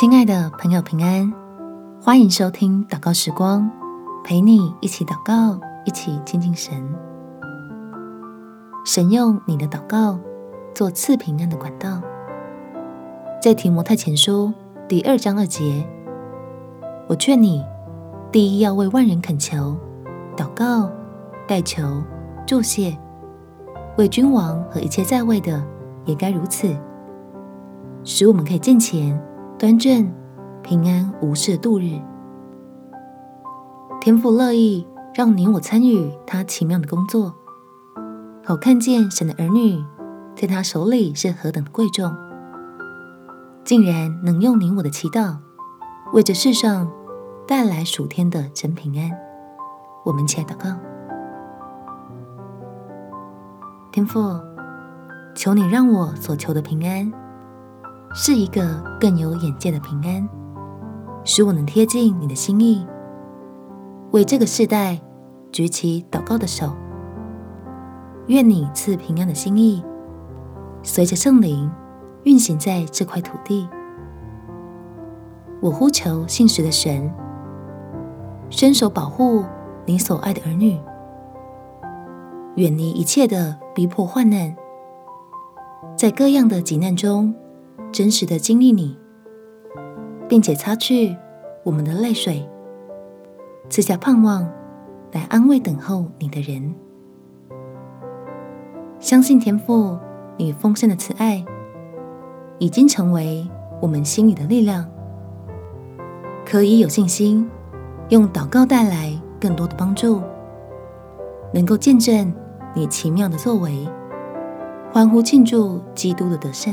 亲爱的朋友，平安！欢迎收听祷告时光，陪你一起祷告，一起亲近神。神用你的祷告做赐平安的管道。在提摩太前书第二章二节，我劝你，第一要为万人恳求、祷告、代求、祝谢，为君王和一切在位的也该如此，使我们可以敬虔。端正、平安无事度日。天父乐意让你我参与他奇妙的工作，好看见神的儿女在他手里是何等的贵重，竟然能用你我的祈祷，为这世上带来属天的真平安。我们起来祷告，天父，求你让我所求的平安。是一个更有眼界的平安，使我能贴近你的心意，为这个世代举起祷告的手。愿你赐平安的心意，随着圣灵运行在这块土地。我呼求信实的神，伸手保护你所爱的儿女，远离一切的逼迫患难，在各样的急难中。真实的经历你，并且擦去我们的泪水，赐下盼望来安慰等候你的人。相信天父你丰盛的慈爱已经成为我们心里的力量，可以有信心用祷告带来更多的帮助，能够见证你奇妙的作为，欢呼庆祝基督的得胜。